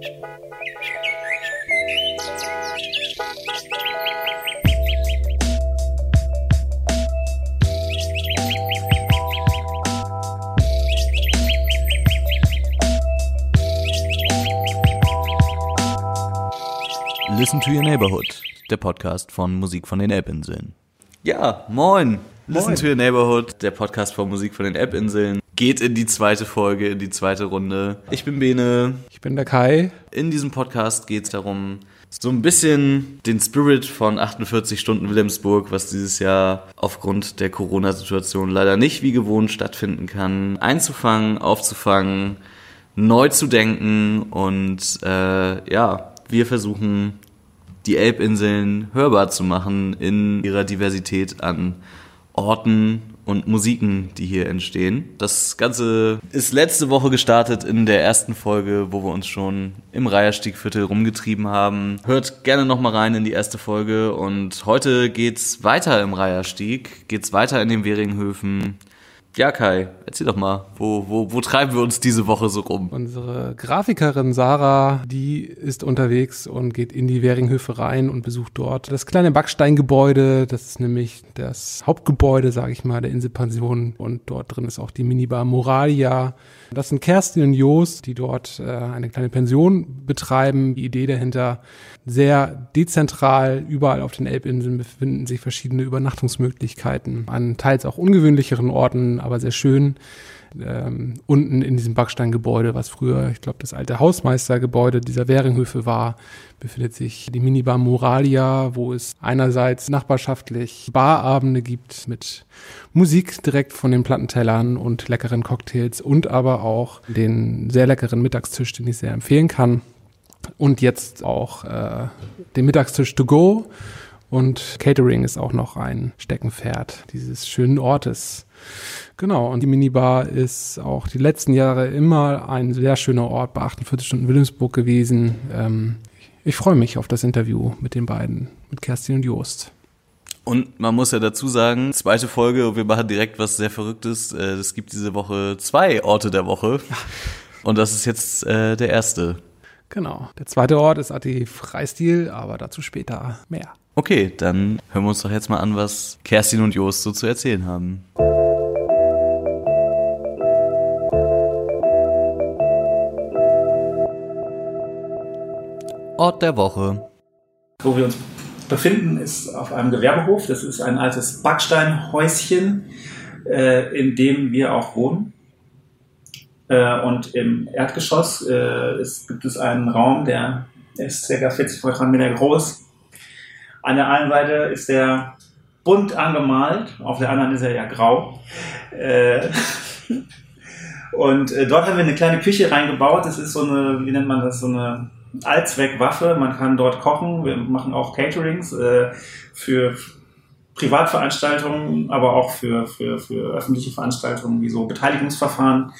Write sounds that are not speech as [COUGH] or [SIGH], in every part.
Listen to Your Neighborhood, der Podcast von Musik von den Elbinseln. Ja, moin. Listen to Your Neighborhood, der Podcast von Musik von den Elbinseln, geht in die zweite Folge, in die zweite Runde. Ich bin Bene. Ich bin der Kai. In diesem Podcast geht es darum, so ein bisschen den Spirit von 48 Stunden Wilhelmsburg, was dieses Jahr aufgrund der Corona-Situation leider nicht wie gewohnt stattfinden kann, einzufangen, aufzufangen, neu zu denken und äh, ja, wir versuchen die Elbinseln hörbar zu machen in ihrer Diversität an Orten und Musiken, die hier entstehen. Das Ganze ist letzte Woche gestartet in der ersten Folge, wo wir uns schon im Reiherstiegviertel rumgetrieben haben. Hört gerne nochmal rein in die erste Folge und heute geht's weiter im Reiherstieg, geht's weiter in den Weringhöfen. Ja, Kai, erzähl doch mal, wo, wo, wo treiben wir uns diese Woche so rum? Unsere Grafikerin Sarah, die ist unterwegs und geht in die Währinghöfe rein und besucht dort das kleine Backsteingebäude. Das ist nämlich das Hauptgebäude, sage ich mal, der Inselpension. Und dort drin ist auch die Minibar Moralia. Das sind Kerstin und Jos, die dort äh, eine kleine Pension betreiben. Die Idee dahinter, sehr dezentral, überall auf den Elbinseln befinden sich verschiedene Übernachtungsmöglichkeiten an teils auch ungewöhnlicheren Orten, aber sehr schön. Ähm, unten in diesem Backsteingebäude, was früher, ich glaube, das alte Hausmeistergebäude dieser Währinghöfe war, befindet sich die Minibar Moralia, wo es einerseits nachbarschaftlich Barabende gibt mit Musik direkt von den Plattentellern und leckeren Cocktails und aber auch den sehr leckeren Mittagstisch, den ich sehr empfehlen kann. Und jetzt auch äh, den Mittagstisch to go. Und Catering ist auch noch ein Steckenpferd dieses schönen Ortes. Genau, und die Minibar ist auch die letzten Jahre immer ein sehr schöner Ort bei 48 Stunden Wilhelmsburg gewesen. Ähm, ich freue mich auf das Interview mit den beiden, mit Kerstin und Jost. Und man muss ja dazu sagen, zweite Folge, wir machen direkt was sehr Verrücktes. Äh, es gibt diese Woche zwei Orte der Woche. Und das ist jetzt äh, der erste. Genau. Der zweite Ort ist Ati Freistil, aber dazu später mehr. Okay, dann hören wir uns doch jetzt mal an, was Kerstin und Jost so zu erzählen haben. Ort der Woche. Wo wir uns befinden, ist auf einem Gewerbehof. Das ist ein altes Backsteinhäuschen, äh, in dem wir auch wohnen. Äh, und im Erdgeschoss äh, ist, gibt es einen Raum, der, ist ca. 40 Quadratmeter groß. An der einen Seite ist der bunt angemalt, auf der anderen ist er ja grau. Äh, [LAUGHS] und äh, dort haben wir eine kleine Küche reingebaut. Das ist so eine, wie nennt man das, so eine Allzweckwaffe. Man kann dort kochen. Wir machen auch Caterings äh, für Privatveranstaltungen, aber auch für, für, für öffentliche Veranstaltungen wie so Beteiligungsverfahren.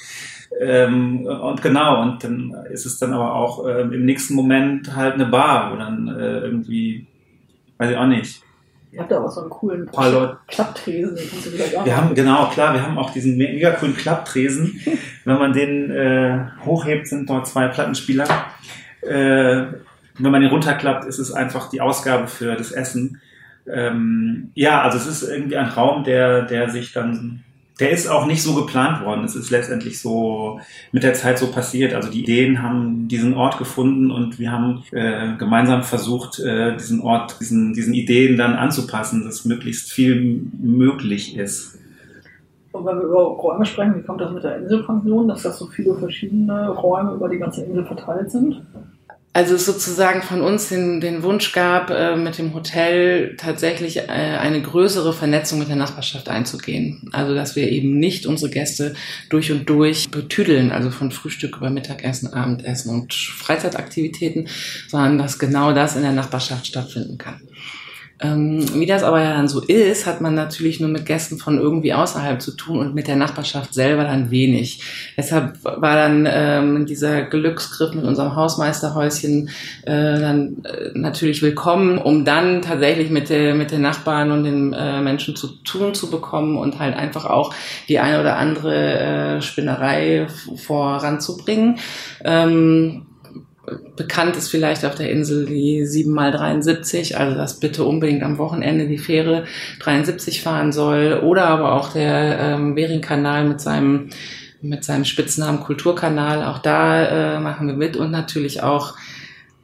Ähm, und genau, und dann ist es dann aber auch äh, im nächsten Moment halt eine Bar, wo dann äh, irgendwie, weiß ich auch nicht. Ihr habt da auch so einen coolen. Klapptresen. Wir haben, genau, klar, wir haben auch diesen me- mega coolen Klapptresen. [LAUGHS] Wenn man den äh, hochhebt, sind dort zwei Plattenspieler. Äh, wenn man den runterklappt, ist es einfach die Ausgabe für das Essen. Ähm, ja, also es ist irgendwie ein Raum, der, der sich dann, der ist auch nicht so geplant worden. Es ist letztendlich so mit der Zeit so passiert. Also die Ideen haben diesen Ort gefunden und wir haben äh, gemeinsam versucht, äh, diesen Ort, diesen, diesen Ideen dann anzupassen, dass möglichst viel möglich ist. Und wenn wir über Räume sprechen, wie kommt das mit der Inselpension, dass das so viele verschiedene Räume über die ganze Insel verteilt sind? Also es sozusagen von uns den, den Wunsch gab, äh, mit dem Hotel tatsächlich äh, eine größere Vernetzung mit der Nachbarschaft einzugehen. Also dass wir eben nicht unsere Gäste durch und durch betüdeln, also von Frühstück über Mittagessen, Abendessen und Freizeitaktivitäten, sondern dass genau das in der Nachbarschaft stattfinden kann. Ähm, wie das aber ja dann so ist, hat man natürlich nur mit Gästen von irgendwie außerhalb zu tun und mit der Nachbarschaft selber dann wenig. Deshalb war dann ähm, dieser Glücksgriff mit unserem Hausmeisterhäuschen äh, dann äh, natürlich willkommen, um dann tatsächlich mit der, mit den Nachbarn und den äh, Menschen zu tun zu bekommen und halt einfach auch die eine oder andere äh, Spinnerei voranzubringen. Ähm, bekannt ist vielleicht auf der Insel die 7x73, also dass bitte unbedingt am Wochenende die Fähre 73 fahren soll. Oder aber auch der ähm, Bering-Kanal mit seinem, mit seinem Spitznamen Kulturkanal. Auch da äh, machen wir mit. Und natürlich auch,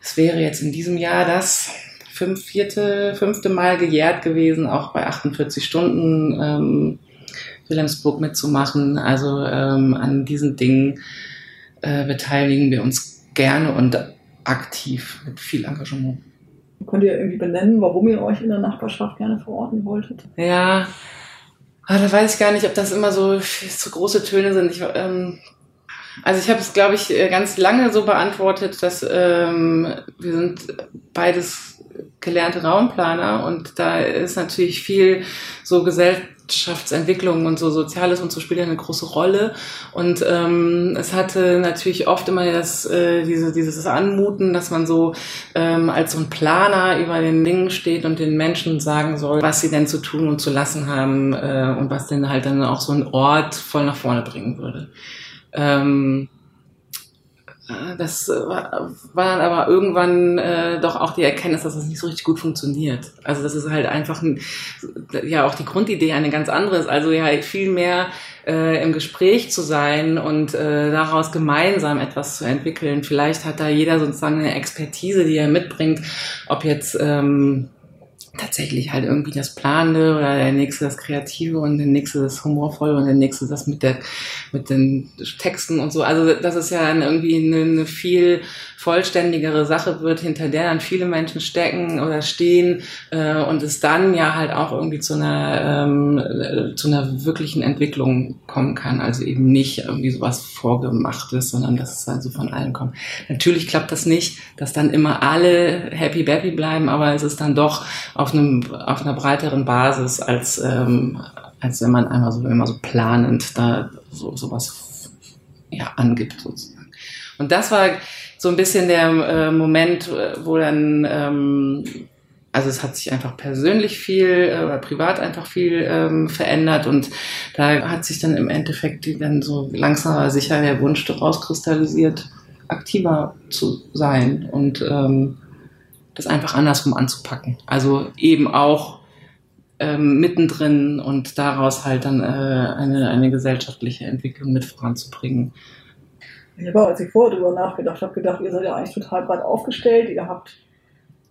es wäre jetzt in diesem Jahr das fünf, vierte, fünfte Mal gejährt gewesen, auch bei 48 Stunden ähm, Wilhelmsburg mitzumachen. Also ähm, an diesen Dingen äh, beteiligen wir uns gerne und aktiv mit viel Engagement. Könnt ihr irgendwie benennen, warum ihr euch in der Nachbarschaft gerne verorten wolltet? Ja, ah, da weiß ich gar nicht, ob das immer so, so große Töne sind. Ich, ähm, also ich habe es, glaube ich, ganz lange so beantwortet, dass ähm, wir sind beides gelernte Raumplaner und da ist natürlich viel so Gesellschaftsentwicklung und so Soziales und so spielt ja eine große Rolle. Und ähm, es hatte natürlich oft immer das, äh, diese, dieses Anmuten, dass man so ähm, als so ein Planer über den Dingen steht und den Menschen sagen soll, was sie denn zu tun und zu lassen haben äh, und was denn halt dann auch so ein Ort voll nach vorne bringen würde. Ähm, das äh, war dann aber irgendwann äh, doch auch die Erkenntnis, dass das nicht so richtig gut funktioniert. Also das ist halt einfach ein, ja auch die Grundidee eine ganz andere ist. Also ja viel mehr äh, im Gespräch zu sein und äh, daraus gemeinsam etwas zu entwickeln. Vielleicht hat da jeder sozusagen eine Expertise, die er mitbringt, ob jetzt ähm, tatsächlich halt irgendwie das Planende oder der nächste das Kreative und der nächste das Humorvolle und der nächste das mit der mit den Texten und so. Also das ist ja irgendwie eine, eine viel vollständigere Sache wird, hinter der dann viele Menschen stecken oder stehen äh, und es dann ja halt auch irgendwie zu einer ähm, äh, zu einer wirklichen Entwicklung kommen kann. Also eben nicht irgendwie sowas vorgemachtes, sondern dass es also von allen kommt. Natürlich klappt das nicht, dass dann immer alle happy bappy bleiben, aber es ist dann doch auf einem auf einer breiteren Basis als ähm, als wenn man einmal so immer so planend da so sowas ja angibt sozusagen. Und das war so ein bisschen der äh, Moment, wo dann, ähm, also es hat sich einfach persönlich viel äh, oder privat einfach viel ähm, verändert und da hat sich dann im Endeffekt dann so langsam aber sicher der Wunsch daraus kristallisiert, aktiver zu sein und ähm, das einfach andersrum anzupacken. Also eben auch ähm, mittendrin und daraus halt dann äh, eine, eine gesellschaftliche Entwicklung mit voranzubringen. Ich habe, als ich vorher darüber nachgedacht habe, gedacht, ihr seid ja eigentlich total breit aufgestellt. Ihr habt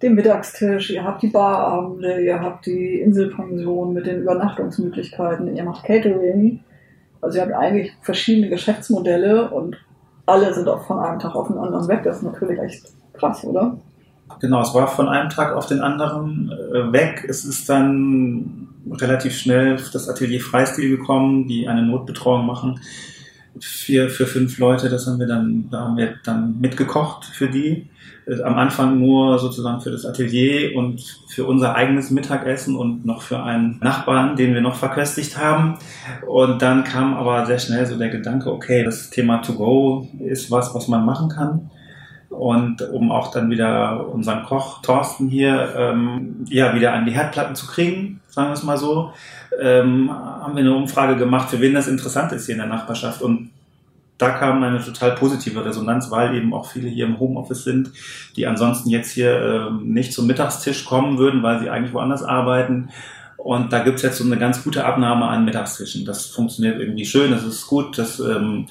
den Mittagstisch, ihr habt die Barabende, ihr habt die Inselpension mit den Übernachtungsmöglichkeiten, ihr macht Catering. Also ihr habt eigentlich verschiedene Geschäftsmodelle und alle sind auch von einem Tag auf den anderen weg. Das ist natürlich echt krass, oder? Genau, es war von einem Tag auf den anderen äh, weg. Es ist dann relativ schnell das Atelier Freistil gekommen, die eine Notbetreuung machen vier, für fünf Leute, das haben wir dann, da haben wir dann mitgekocht für die. Äh, am Anfang nur sozusagen für das Atelier und für unser eigenes Mittagessen und noch für einen Nachbarn, den wir noch verköstigt haben. Und dann kam aber sehr schnell so der Gedanke, okay, das Thema To Go ist was, was man machen kann. Und um auch dann wieder unseren Koch Thorsten hier ähm, ja wieder an die Herdplatten zu kriegen, sagen wir es mal so, ähm, haben wir eine Umfrage gemacht, für wen das interessant ist hier in der Nachbarschaft. Und da kam eine total positive Resonanz, weil eben auch viele hier im Homeoffice sind, die ansonsten jetzt hier ähm, nicht zum Mittagstisch kommen würden, weil sie eigentlich woanders arbeiten. Und da gibt's jetzt so eine ganz gute Abnahme an Mittagstischen. Das funktioniert irgendwie schön, das ist gut, das, ähm,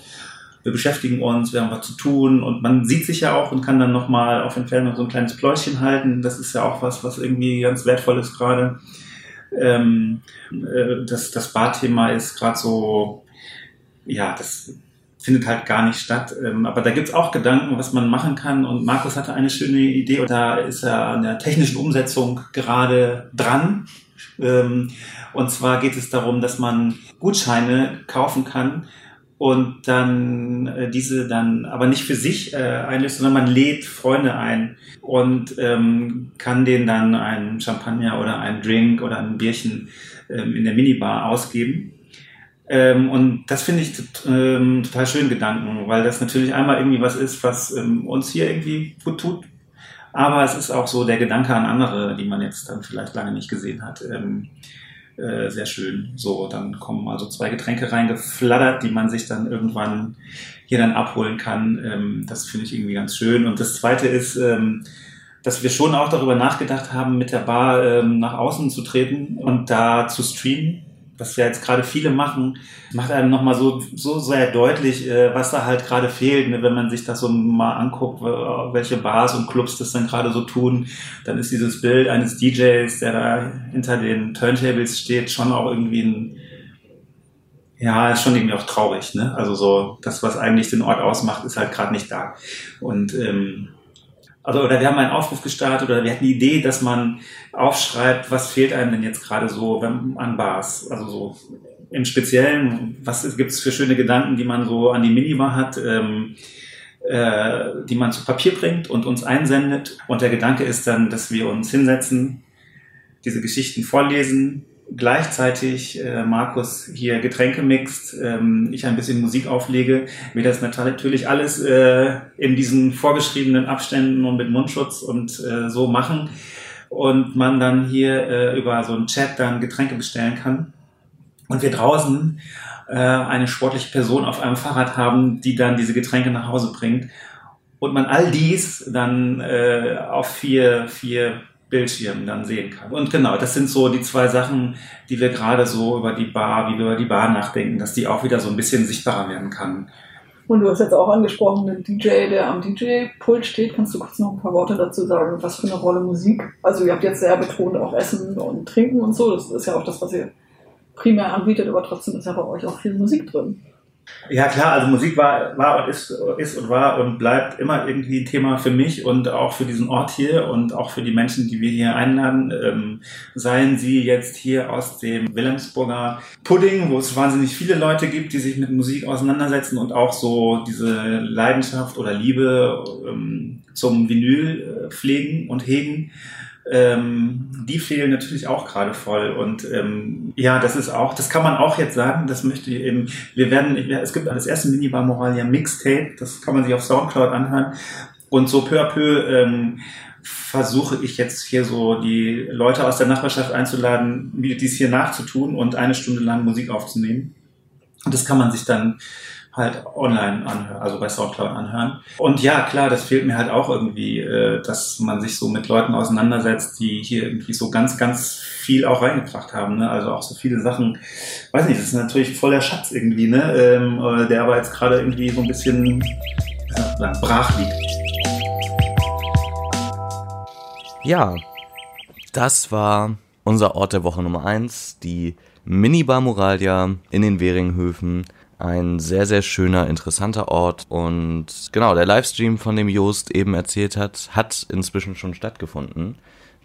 wir beschäftigen uns, wir haben was zu tun und man sieht sich ja auch und kann dann nochmal auf Entfernung so ein kleines Pläuschen halten. Das ist ja auch was, was irgendwie ganz wertvoll ist gerade. Ähm, äh, das, das Barthema ist gerade so, ja, das findet halt gar nicht statt. Ähm, aber da gibt's auch Gedanken, was man machen kann. Und Markus hatte eine schöne Idee und da ist er an der technischen Umsetzung gerade dran. Ähm, und zwar geht es darum, dass man Gutscheine kaufen kann und dann äh, diese dann aber nicht für sich äh, einlöst, sondern man lädt Freunde ein und ähm, kann denen dann einen Champagner oder einen Drink oder ein Bierchen in der Minibar ausgeben. Ähm, und das finde ich ähm, total schön Gedanken, weil das natürlich einmal irgendwie was ist, was ähm, uns hier irgendwie gut tut. Aber es ist auch so der Gedanke an andere, die man jetzt dann vielleicht lange nicht gesehen hat. Ähm, äh, sehr schön. So, dann kommen also zwei Getränke reingeflattert, die man sich dann irgendwann hier dann abholen kann. Ähm, das finde ich irgendwie ganz schön. Und das Zweite ist, ähm, dass wir schon auch darüber nachgedacht haben, mit der Bar nach außen zu treten und da zu streamen was ja jetzt gerade viele machen, macht einem nochmal so, so sehr deutlich, äh, was da halt gerade fehlt. Ne? Wenn man sich das so mal anguckt, welche Bars und Clubs das dann gerade so tun, dann ist dieses Bild eines DJs, der da hinter den Turntables steht, schon auch irgendwie ein, ja, ist schon irgendwie auch traurig. Ne? Also so, das, was eigentlich den Ort ausmacht, ist halt gerade nicht da. Und ähm, also oder wir haben einen Aufruf gestartet oder wir hatten die Idee, dass man aufschreibt, was fehlt einem denn jetzt gerade so an Bars? Also so im Speziellen, was gibt es für schöne Gedanken, die man so an die Minibar hat, ähm, äh, die man zu Papier bringt und uns einsendet. Und der Gedanke ist dann, dass wir uns hinsetzen, diese Geschichten vorlesen, gleichzeitig äh, Markus hier Getränke mixt, ähm, ich ein bisschen Musik auflege, wir das natürlich alles äh, in diesen vorgeschriebenen Abständen und mit Mundschutz und äh, so machen. Und man dann hier äh, über so einen Chat dann Getränke bestellen kann. Und wir draußen äh, eine sportliche Person auf einem Fahrrad haben, die dann diese Getränke nach Hause bringt. Und man all dies dann äh, auf vier, vier Bildschirm dann sehen kann. Und genau, das sind so die zwei Sachen, die wir gerade so über die Bar, wie wir über die Bar nachdenken, dass die auch wieder so ein bisschen sichtbarer werden kann. Und du hast jetzt auch angesprochen, den DJ, der am DJ-Pult steht. Kannst du kurz noch ein paar Worte dazu sagen, was für eine Rolle Musik? Also ihr habt jetzt sehr betont auch Essen und Trinken und so. Das ist ja auch das, was ihr primär anbietet, aber trotzdem ist ja bei euch auch viel Musik drin. Ja klar, also Musik war, war und ist, ist und war und bleibt immer irgendwie ein Thema für mich und auch für diesen Ort hier und auch für die Menschen, die wir hier einladen. Ähm, seien sie jetzt hier aus dem Wilhelmsburger Pudding, wo es wahnsinnig viele Leute gibt, die sich mit Musik auseinandersetzen und auch so diese Leidenschaft oder Liebe ähm, zum Vinyl äh, pflegen und hegen ähm, die fehlen natürlich auch gerade voll. Und ähm, ja, das ist auch, das kann man auch jetzt sagen, das möchte ich eben, wir werden, es gibt das erste Minibar Moralia Mixtape, das kann man sich auf Soundcloud anhören. Und so peu à peu ähm, versuche ich jetzt hier so die Leute aus der Nachbarschaft einzuladen, dies hier nachzutun und eine Stunde lang Musik aufzunehmen. Und das kann man sich dann halt online anhören, also bei Soundcloud anhören. Und ja, klar, das fehlt mir halt auch irgendwie, äh, dass man sich so mit Leuten auseinandersetzt, die hier irgendwie so ganz, ganz viel auch reingebracht haben. Ne? Also auch so viele Sachen, weiß nicht, das ist natürlich voller Schatz irgendwie, ne? Ähm, äh, der aber jetzt gerade irgendwie so ein bisschen ja, brach liegt. Ja, das war unser Ort der Woche Nummer eins, die Minibar Moralia in den Weringhöfen ein sehr, sehr schöner, interessanter Ort. Und genau, der Livestream, von dem Joost eben erzählt hat, hat inzwischen schon stattgefunden.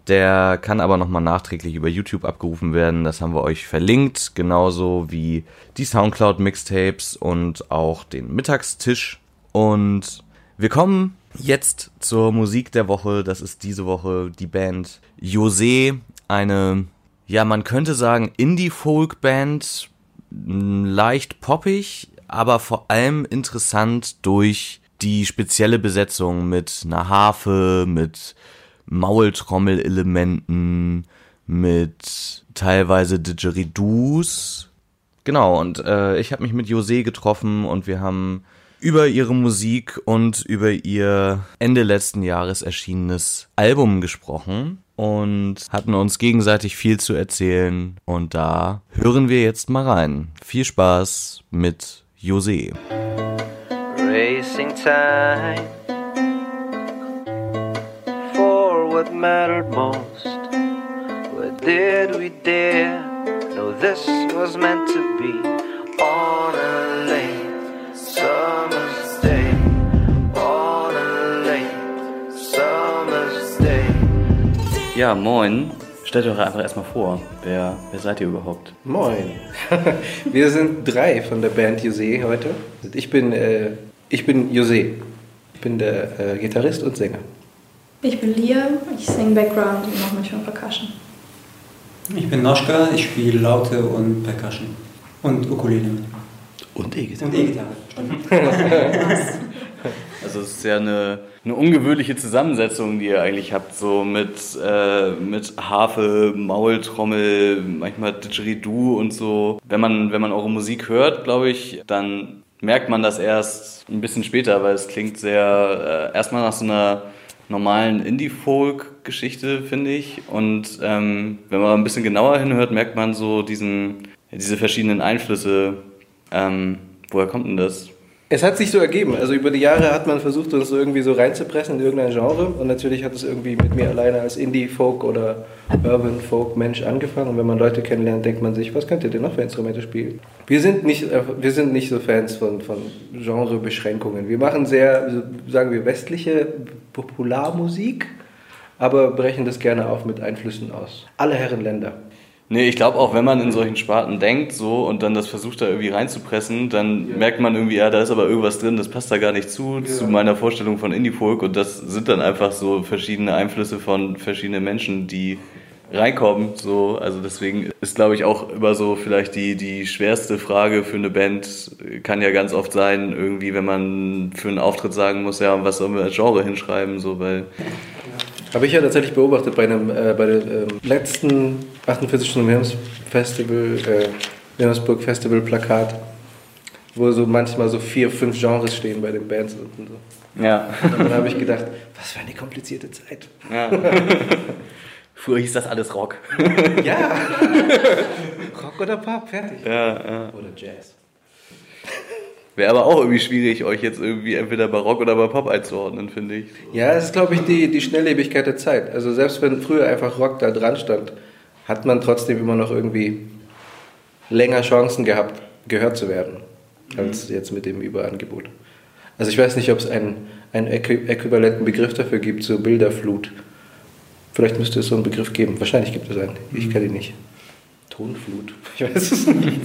Der kann aber nochmal nachträglich über YouTube abgerufen werden. Das haben wir euch verlinkt. Genauso wie die Soundcloud Mixtapes und auch den Mittagstisch. Und wir kommen jetzt zur Musik der Woche. Das ist diese Woche die Band Jose. Eine, ja, man könnte sagen Indie-Folk-Band leicht poppig, aber vor allem interessant durch die spezielle Besetzung mit einer Harfe, mit Maultrommel-Elementen, mit teilweise Didgeridoos. Genau, und äh, ich habe mich mit Jose getroffen und wir haben über ihre Musik und über ihr Ende letzten Jahres erschienenes Album gesprochen und hatten uns gegenseitig viel zu erzählen. Und da hören wir jetzt mal rein. Viel Spaß mit Jose. Racing time for what mattered most. What did we dare? No, this was meant to be on a late Ja, moin. Stellt euch einfach erstmal vor. Wer, wer seid ihr überhaupt? Moin. [LAUGHS] Wir sind drei von der Band Jose heute. Ich bin, äh, ich bin Jose. Ich bin der äh, Gitarrist und Sänger. Ich bin Lia, ich singe Background und mache manchmal Percussion. Ich bin Noschka, ich spiele Laute und Percussion. Und Ukulele. Und E-Gitarre. Und E-Gitarre. Also [LAUGHS] Also es ist ja eine, eine ungewöhnliche Zusammensetzung, die ihr eigentlich habt, so mit, äh, mit Harfe, Maultrommel, manchmal Didgeridoo und so. Wenn man, wenn man eure Musik hört, glaube ich, dann merkt man das erst ein bisschen später, weil es klingt sehr äh, erstmal nach so einer normalen Indie-Folk-Geschichte, finde ich. Und ähm, wenn man ein bisschen genauer hinhört, merkt man so diesen, diese verschiedenen Einflüsse. Ähm, woher kommt denn das? Es hat sich so ergeben. Also über die Jahre hat man versucht, uns so irgendwie so reinzupressen in irgendein Genre. Und natürlich hat es irgendwie mit mir alleine als Indie-Folk oder Urban-Folk-Mensch angefangen. Und wenn man Leute kennenlernt, denkt man sich, was könnt ihr denn noch für Instrumente spielen? Wir sind nicht, äh, wir sind nicht so Fans von, von Genrebeschränkungen. Wir machen sehr, sagen wir, westliche Popularmusik, aber brechen das gerne auf mit Einflüssen aus. Alle Herren Länder. Nee, ich glaube auch, wenn man in solchen Sparten denkt so und dann das versucht da irgendwie reinzupressen, dann ja. merkt man irgendwie, ja, da ist aber irgendwas drin, das passt da gar nicht zu, ja. zu meiner Vorstellung von Indie-Folk und das sind dann einfach so verschiedene Einflüsse von verschiedenen Menschen, die reinkommen. So, also deswegen ist, glaube ich, auch immer so vielleicht die, die schwerste Frage für eine Band, kann ja ganz oft sein, irgendwie, wenn man für einen Auftritt sagen muss, ja, was sollen wir als Genre hinschreiben, so, weil habe ich ja tatsächlich beobachtet bei, einem, äh, bei dem ähm, letzten 48 Stunden Wilhelms Festival, äh, Wilhelmsburg Festival Plakat, wo so manchmal so vier, fünf Genres stehen bei den Bands und so. Ja. Und dann habe ich gedacht, was für eine komplizierte Zeit. Ja. [LAUGHS] Früher hieß das alles Rock. [LAUGHS] ja. Rock oder Pop, fertig. Ja, ja. Oder Jazz. Wäre aber auch irgendwie schwierig, euch jetzt irgendwie entweder bei Rock oder bei Pop einzuordnen, finde ich. Ja, es ist, glaube ich, die, die Schnelllebigkeit der Zeit. Also selbst wenn früher einfach Rock da dran stand, hat man trotzdem immer noch irgendwie länger Chancen gehabt, gehört zu werden, als mhm. jetzt mit dem Überangebot. Also ich weiß nicht, ob es einen, einen äquivalenten Begriff dafür gibt, so Bilderflut. Vielleicht müsste es so einen Begriff geben. Wahrscheinlich gibt es einen. Ich kenne ihn nicht. Tonflut. [LAUGHS] Ich weiß es nicht.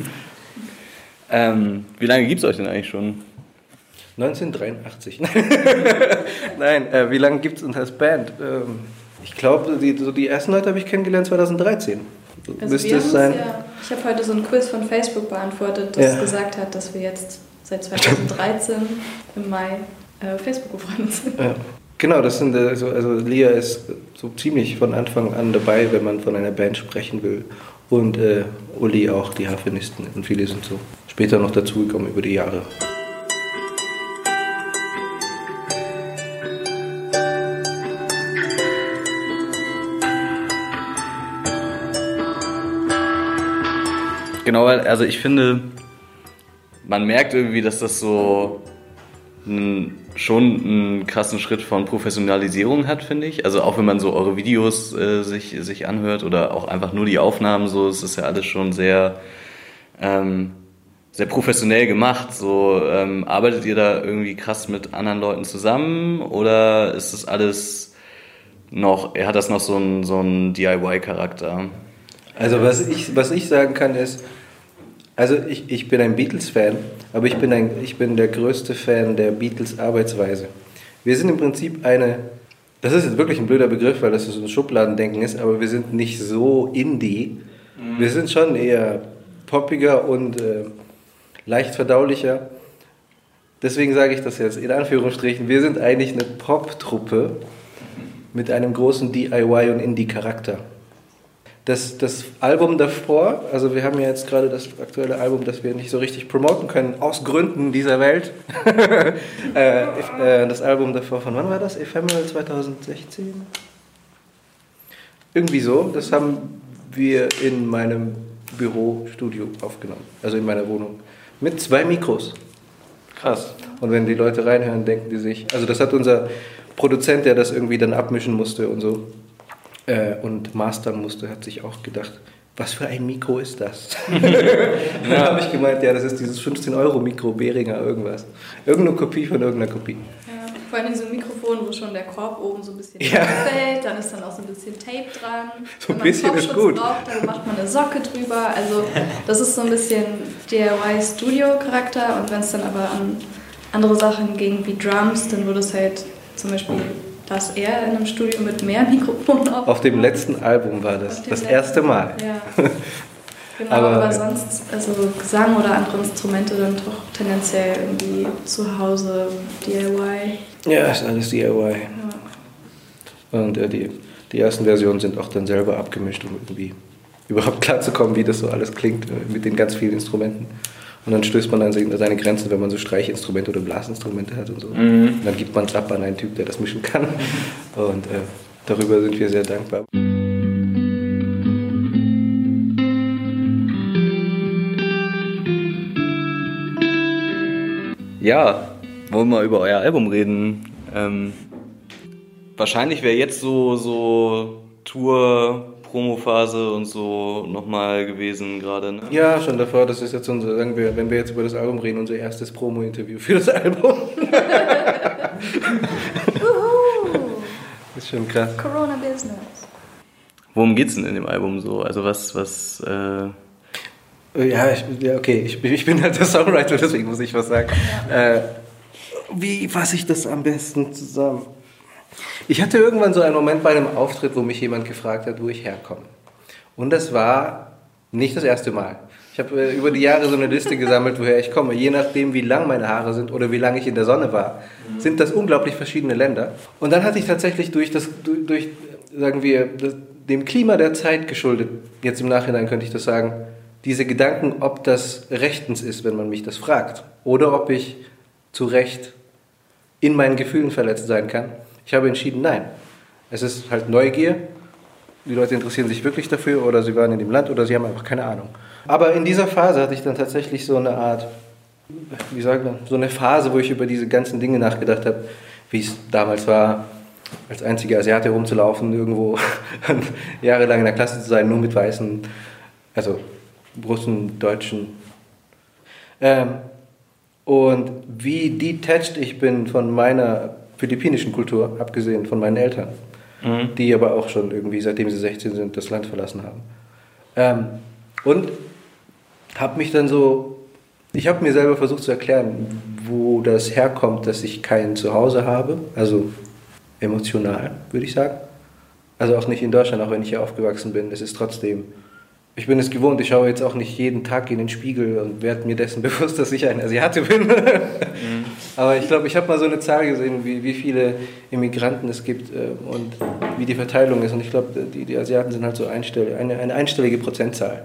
Ähm, wie lange gibt es euch denn eigentlich schon? 1983. [LAUGHS] Nein, äh, wie lange gibt es uns als Band? Ähm, ich glaube, die, so die ersten Leute habe ich kennengelernt 2013. Also Müsste es sein. Ja, ich habe heute so einen Quiz von Facebook beantwortet, das ja. gesagt hat, dass wir jetzt seit 2013 im Mai äh, Facebook befreundet sind. Ja. Genau, das sind also, also Lia ist so ziemlich von Anfang an dabei, wenn man von einer Band sprechen will. Und äh, Uli auch, die Harfenisten. Und viele sind so später noch dazugekommen über die Jahre. Genau, also ich finde, man merkt irgendwie, dass das so ein, schon einen krassen Schritt von Professionalisierung hat, finde ich. Also auch wenn man so eure Videos äh, sich, sich anhört oder auch einfach nur die Aufnahmen, so es ist ja alles schon sehr ähm, sehr professionell gemacht. So ähm, arbeitet ihr da irgendwie krass mit anderen Leuten zusammen oder ist das alles noch, er hat das noch so einen so DIY-Charakter? Also was ich, was ich sagen kann ist, also ich, ich bin ein Beatles-Fan, aber ich bin, ein, ich bin der größte Fan der Beatles-Arbeitsweise. Wir sind im Prinzip eine, das ist jetzt wirklich ein blöder Begriff, weil das so ein Schubladendenken ist, aber wir sind nicht so Indie. Mhm. Wir sind schon eher poppiger und äh, leicht verdaulicher. Deswegen sage ich das jetzt in Anführungsstrichen. Wir sind eigentlich eine Pop-Truppe mit einem großen DIY- und Indie-Charakter. Das, das Album davor, also wir haben ja jetzt gerade das aktuelle Album, das wir nicht so richtig promoten können, aus Gründen dieser Welt. [LAUGHS] äh, äh, das Album davor, von wann war das? Ephemeral 2016? Irgendwie so. Das haben wir in meinem Bürostudio aufgenommen, also in meiner Wohnung. Mit zwei Mikros. Krass. Und wenn die Leute reinhören, denken die sich, also das hat unser Produzent, der das irgendwie dann abmischen musste und so äh, und mastern musste, hat sich auch gedacht, was für ein Mikro ist das? [LAUGHS] dann habe ich gemeint, ja, das ist dieses 15 Euro Mikro Behringer irgendwas. Irgendeine Kopie von irgendeiner Kopie. Vor allem so ein Mikrofon, wo schon der Korb oben so ein bisschen ja. fällt, dann ist dann auch so ein bisschen Tape dran. So ein bisschen ist gut. Braucht, dann macht man eine Socke drüber. Also das ist so ein bisschen DIY-Studio-Charakter und wenn es dann aber an andere Sachen ging wie Drums, dann wurde es halt zum Beispiel dass er in einem Studio mit mehr [LAUGHS] Mikrofonen auf. Auf dem letzten Album war das, das erste Mal. Ja. [LAUGHS] Genau, aber, aber sonst, also Gesang oder andere Instrumente dann doch tendenziell irgendwie zu Hause, DIY. Ja, ist alles DIY. Ja. Und äh, die, die ersten Versionen sind auch dann selber abgemischt, um irgendwie überhaupt klarzukommen, wie das so alles klingt äh, mit den ganz vielen Instrumenten. Und dann stößt man an seine Grenzen, wenn man so Streichinstrumente oder Blasinstrumente hat und so. Mhm. Und dann gibt man es ab an einen Typ, der das mischen kann. [LAUGHS] Und äh, darüber sind wir sehr dankbar. Ja, wollen wir über euer Album reden. Ähm, wahrscheinlich wäre jetzt so, so Tour, Promophase und so nochmal gewesen gerade. Ne? Ja, schon davor. Das ist jetzt unser, sagen wir, wenn wir jetzt über das Album reden, unser erstes Promo-Interview für das Album. das [LAUGHS] ist schon krass. Corona Business. Worum geht's denn in dem Album so? Also was, was, äh ja, ich, ja, okay, ich, ich, bin halt der Songwriter, deswegen muss ich was sagen. Ja. Äh, wie fasse ich das am besten zusammen? Ich hatte irgendwann so einen Moment bei einem Auftritt, wo mich jemand gefragt hat, wo ich herkomme. Und das war nicht das erste Mal. Ich habe äh, über die Jahre so eine Liste gesammelt, woher ich komme. Je nachdem, wie lang meine Haare sind oder wie lange ich in der Sonne war, sind das unglaublich verschiedene Länder. Und dann hatte ich tatsächlich durch das, durch, sagen wir, dem Klima der Zeit geschuldet, jetzt im Nachhinein könnte ich das sagen, diese Gedanken, ob das rechtens ist, wenn man mich das fragt, oder ob ich zu Recht in meinen Gefühlen verletzt sein kann. Ich habe entschieden, nein. Es ist halt Neugier. Die Leute interessieren sich wirklich dafür oder sie waren in dem Land oder sie haben einfach keine Ahnung. Aber in dieser Phase hatte ich dann tatsächlich so eine Art, wie sagt man, so eine Phase, wo ich über diese ganzen Dinge nachgedacht habe, wie es damals war, als einziger Asiate rumzulaufen, irgendwo [LAUGHS] jahrelang in der Klasse zu sein, nur mit Weißen, also Russen, Deutschen. Ähm, und wie detached ich bin von meiner philippinischen Kultur, abgesehen von meinen Eltern, mhm. die aber auch schon irgendwie, seitdem sie 16 sind, das Land verlassen haben. Ähm, und habe mich dann so, ich habe mir selber versucht zu erklären, wo das herkommt, dass ich kein Zuhause habe, also emotional, würde ich sagen. Also auch nicht in Deutschland, auch wenn ich hier aufgewachsen bin. Es ist trotzdem ich bin es gewohnt, ich schaue jetzt auch nicht jeden Tag in den Spiegel und werde mir dessen [LAUGHS] bewusst, dass ich ein Asiate bin. mhm. Aber ich glaube, ich habe mal so eine Zahl gesehen, wie, wie viele Immigranten es gibt äh, und wie die Verteilung ist. Und ich glaube, die, die Asiaten sind halt so einstell, eine, eine einstellige Prozentzahl.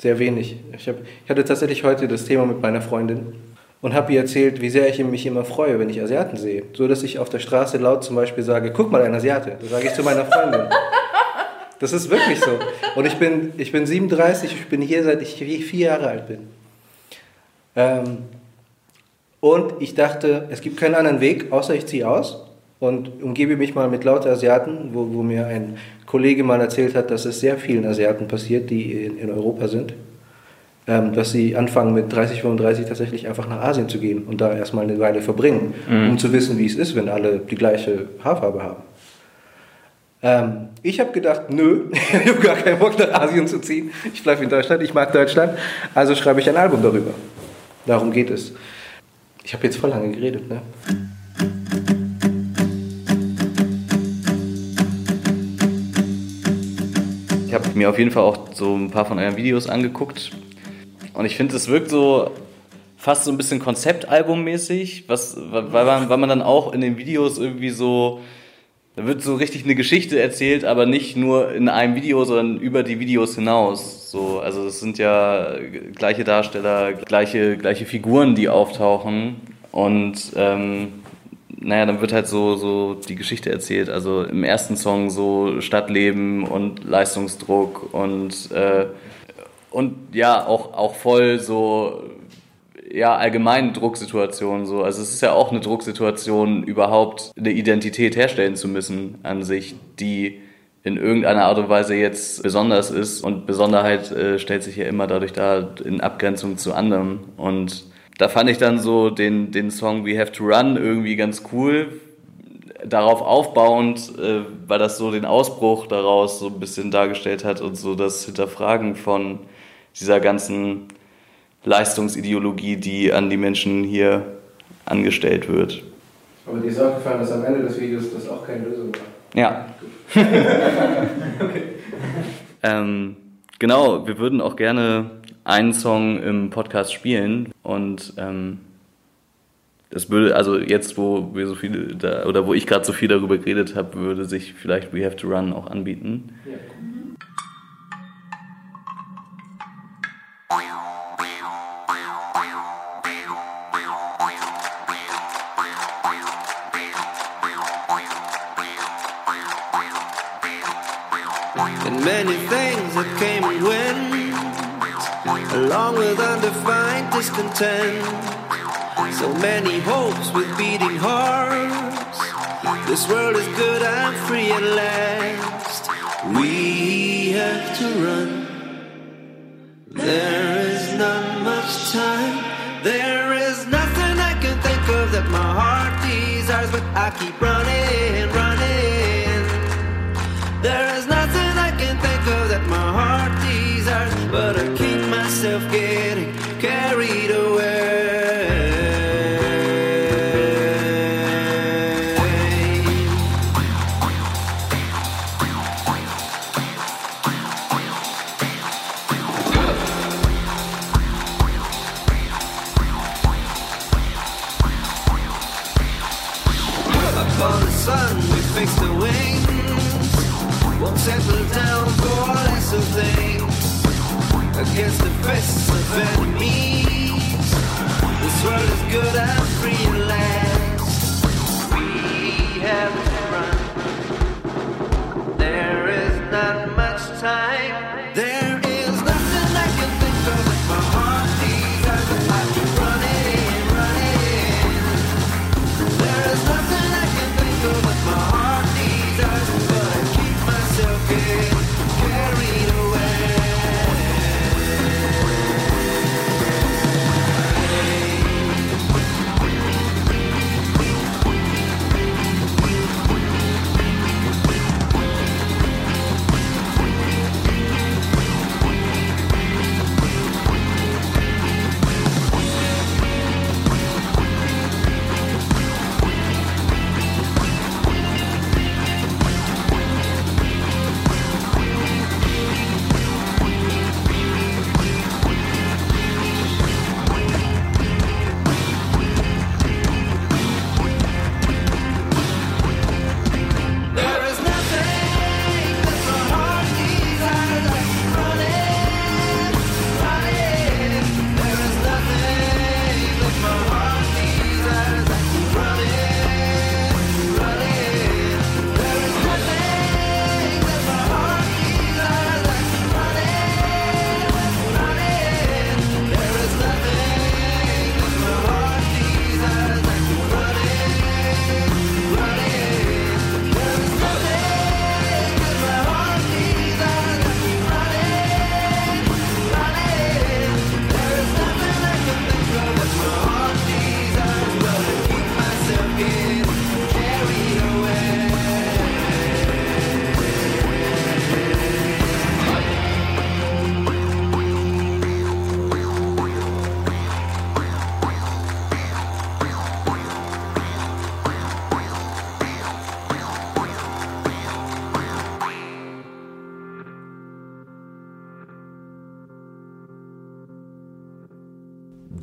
Sehr wenig. Ich, hab, ich hatte tatsächlich heute das Thema mit meiner Freundin und habe ihr erzählt, wie sehr ich mich immer freue, wenn ich Asiaten sehe. So, dass ich auf der Straße laut zum Beispiel sage, guck mal, ein Asiate. Das sage ich zu meiner Freundin. Das ist wirklich so. Und ich bin, ich bin 37, ich bin hier seit ich vier Jahre alt bin. Ähm, und ich dachte, es gibt keinen anderen Weg, außer ich ziehe aus und umgebe mich mal mit lauter Asiaten, wo, wo mir ein Kollege mal erzählt hat, dass es sehr vielen Asiaten passiert, die in, in Europa sind. Ähm, dass sie anfangen mit 30, 35 tatsächlich einfach nach Asien zu gehen und da erstmal eine Weile verbringen, mhm. um zu wissen, wie es ist, wenn alle die gleiche Haarfarbe haben. Ähm, ich habe gedacht, nö, [LAUGHS] ich habe gar keinen Bock nach Asien zu ziehen. Ich bleibe in Deutschland, ich mag Deutschland. Also schreibe ich ein Album darüber. Darum geht es. Ich habe jetzt voll lange geredet, ne? Ich habe mir auf jeden Fall auch so ein paar von euren Videos angeguckt. Und ich finde, es wirkt so fast so ein bisschen Konzeptalbummäßig, weil man, weil man dann auch in den Videos irgendwie so da wird so richtig eine Geschichte erzählt, aber nicht nur in einem Video, sondern über die Videos hinaus. So, also es sind ja gleiche Darsteller, gleiche, gleiche Figuren, die auftauchen. Und ähm, naja, dann wird halt so, so die Geschichte erzählt. Also im ersten Song so Stadtleben und Leistungsdruck und, äh, und ja, auch, auch voll so ja, allgemeinen Drucksituation so. Also es ist ja auch eine Drucksituation, überhaupt eine Identität herstellen zu müssen an sich, die in irgendeiner Art und Weise jetzt besonders ist. Und Besonderheit äh, stellt sich ja immer dadurch dar in Abgrenzung zu anderen. Und da fand ich dann so den, den Song We Have to Run irgendwie ganz cool. Darauf aufbauend, äh, weil das so den Ausbruch daraus so ein bisschen dargestellt hat und so das Hinterfragen von dieser ganzen Leistungsideologie, die an die Menschen hier angestellt wird. Aber dir ist auch gefallen, dass am Ende des Videos das auch keine Lösung war. Ja. [LAUGHS] okay. ähm, genau, wir würden auch gerne einen Song im Podcast spielen und ähm, das würde, also jetzt, wo wir so viel da, oder wo ich gerade so viel darüber geredet habe, würde sich vielleicht We Have to Run auch anbieten. Ja. Discontent. So many hopes with beating hearts. This world is good and free at last. We have to run. There is not much time. There is nothing I can think of that my heart desires, but I keep running,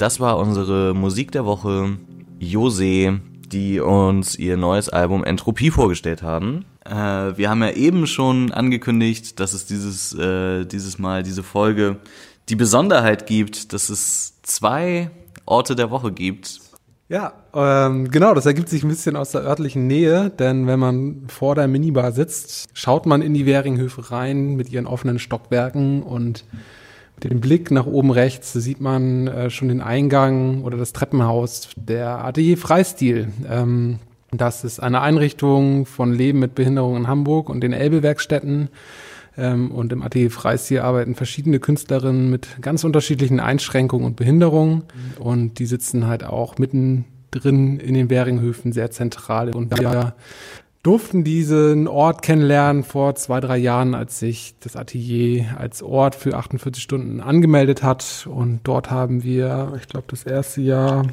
Das war unsere Musik der Woche, Jose, die uns ihr neues Album Entropie vorgestellt haben. Äh, wir haben ja eben schon angekündigt, dass es dieses, äh, dieses Mal, diese Folge, die Besonderheit gibt, dass es zwei Orte der Woche gibt. Ja, ähm, genau, das ergibt sich ein bisschen aus der örtlichen Nähe, denn wenn man vor der Minibar sitzt, schaut man in die Währinghöfe rein mit ihren offenen Stockwerken und dem Blick nach oben rechts sieht man äh, schon den Eingang oder das Treppenhaus der Atelier Freistil. Ähm, das ist eine Einrichtung von Leben mit Behinderung in Hamburg und den Elbe-Werkstätten. Ähm, und im Atelier Freistil arbeiten verschiedene Künstlerinnen mit ganz unterschiedlichen Einschränkungen und Behinderungen. Und die sitzen halt auch mittendrin in den Währinghöfen sehr zentral. Und wir durften diesen Ort kennenlernen vor zwei, drei Jahren, als sich das Atelier als Ort für 48 Stunden angemeldet hat. Und dort haben wir, ich glaube, das erste Jahr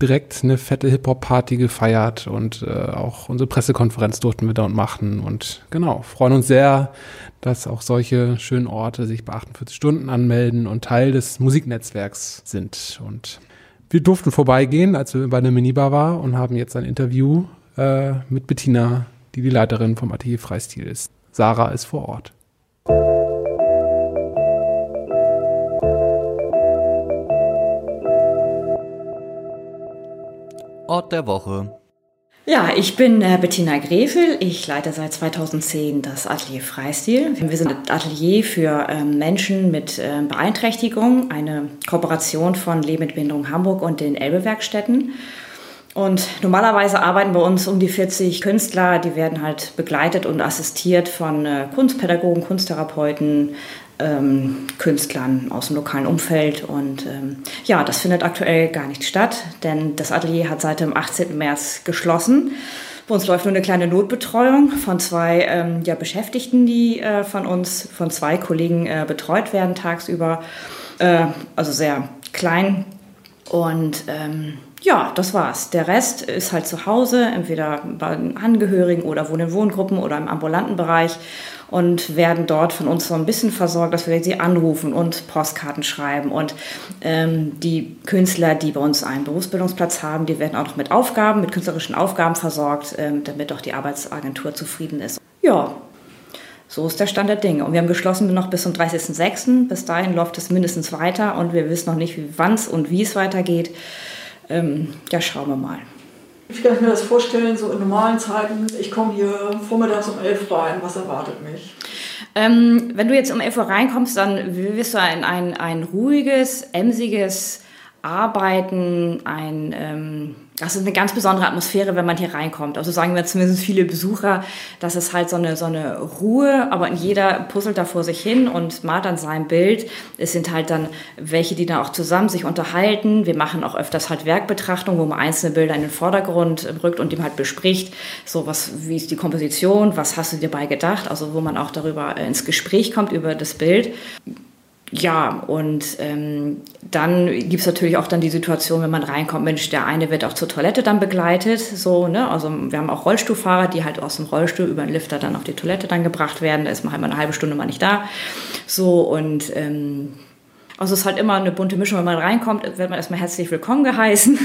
direkt eine fette Hip-Hop-Party gefeiert und äh, auch unsere Pressekonferenz durften wir dort machen. Und genau, freuen uns sehr, dass auch solche schönen Orte sich bei 48 Stunden anmelden und Teil des Musiknetzwerks sind. Und wir durften vorbeigehen, als wir bei der Minibar war und haben jetzt ein Interview äh, mit Bettina, die die Leiterin vom Atelier Freistil ist. Sarah ist vor Ort. Ort der Woche. Ja, ich bin äh, Bettina Grefel. Ich leite seit 2010 das Atelier Freistil. Wir sind ein Atelier für ähm, Menschen mit ähm, Beeinträchtigung, eine Kooperation von Leben mit Behinderung Hamburg und den Elbe-Werkstätten. Und normalerweise arbeiten bei uns um die 40 Künstler, die werden halt begleitet und assistiert von äh, Kunstpädagogen, Kunsttherapeuten, ähm, Künstlern aus dem lokalen Umfeld. Und ähm, ja, das findet aktuell gar nicht statt, denn das Atelier hat seit dem 18. März geschlossen. Bei uns läuft nur eine kleine Notbetreuung von zwei ähm, ja, Beschäftigten, die äh, von uns, von zwei Kollegen äh, betreut werden tagsüber. Äh, also sehr klein. Und ähm, ja, das war's. Der Rest ist halt zu Hause, entweder bei Angehörigen oder wohnen in Wohngruppen oder im ambulanten Bereich und werden dort von uns so ein bisschen versorgt, dass wir sie anrufen und Postkarten schreiben. Und ähm, die Künstler, die bei uns einen Berufsbildungsplatz haben, die werden auch noch mit Aufgaben, mit künstlerischen Aufgaben versorgt, ähm, damit auch die Arbeitsagentur zufrieden ist. Ja, so ist der Stand der Dinge. Und wir haben geschlossen noch bis zum 30.06. Bis dahin läuft es mindestens weiter und wir wissen noch nicht, wann es und wie es weitergeht. Ähm, ja, schauen wir mal. Wie kann ich mir das vorstellen, so in normalen Zeiten? Ich komme hier vormittags um 11 rein. Was erwartet mich? Ähm, wenn du jetzt um 11 Uhr reinkommst, dann wirst du ein, ein, ein ruhiges, emsiges Arbeiten, ein, ähm, das ist eine ganz besondere Atmosphäre, wenn man hier reinkommt. Also sagen wir zumindest viele Besucher, das ist halt so eine, so eine Ruhe, aber jeder puzzelt da vor sich hin und malt an seinem Bild. Es sind halt dann welche, die dann auch zusammen sich unterhalten. Wir machen auch öfters halt Werkbetrachtung, wo man einzelne Bilder in den Vordergrund rückt und dem halt bespricht, so was, wie ist die Komposition, was hast du dir dabei gedacht, also wo man auch darüber ins Gespräch kommt über das Bild. Ja, und ähm, dann gibt's natürlich auch dann die Situation, wenn man reinkommt, Mensch, der eine wird auch zur Toilette dann begleitet, so, ne? Also wir haben auch Rollstuhlfahrer, die halt aus dem Rollstuhl über den Lifter dann auf die Toilette dann gebracht werden. Da ist man halt mal eine halbe Stunde mal nicht da. So, und ähm, also es ist halt immer eine bunte Mischung. Wenn man reinkommt, wird man erstmal herzlich willkommen geheißen.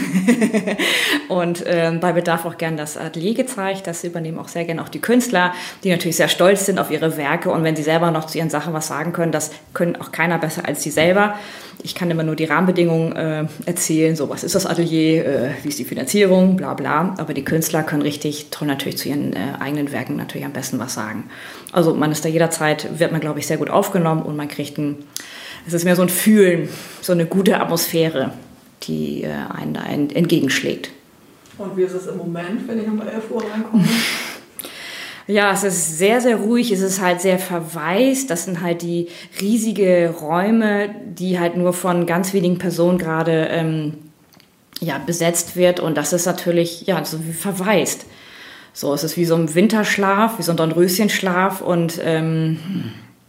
[LAUGHS] und ähm, bei Bedarf auch gern das Atelier gezeigt. Das übernehmen auch sehr gern auch die Künstler, die natürlich sehr stolz sind auf ihre Werke. Und wenn sie selber noch zu ihren Sachen was sagen können, das können auch keiner besser als sie selber. Ich kann immer nur die Rahmenbedingungen äh, erzählen. So, was ist das Atelier? Äh, wie ist die Finanzierung? Bla bla. Aber die Künstler können richtig toll natürlich zu ihren äh, eigenen Werken natürlich am besten was sagen. Also man ist da jederzeit, wird man glaube ich sehr gut aufgenommen und man kriegt ein es ist mehr so ein Fühlen, so eine gute Atmosphäre, die äh, einen da entgegenschlägt. Und wie ist es im Moment, wenn ich um 11 Uhr reinkomme? [LAUGHS] Ja, es ist sehr, sehr ruhig. Es ist halt sehr verwaist. Das sind halt die riesige Räume, die halt nur von ganz wenigen Personen gerade ähm, ja, besetzt wird. Und das ist natürlich ja, so wie verwaist. So, es ist wie so ein Winterschlaf, wie so ein Dornröschenschlaf und ähm,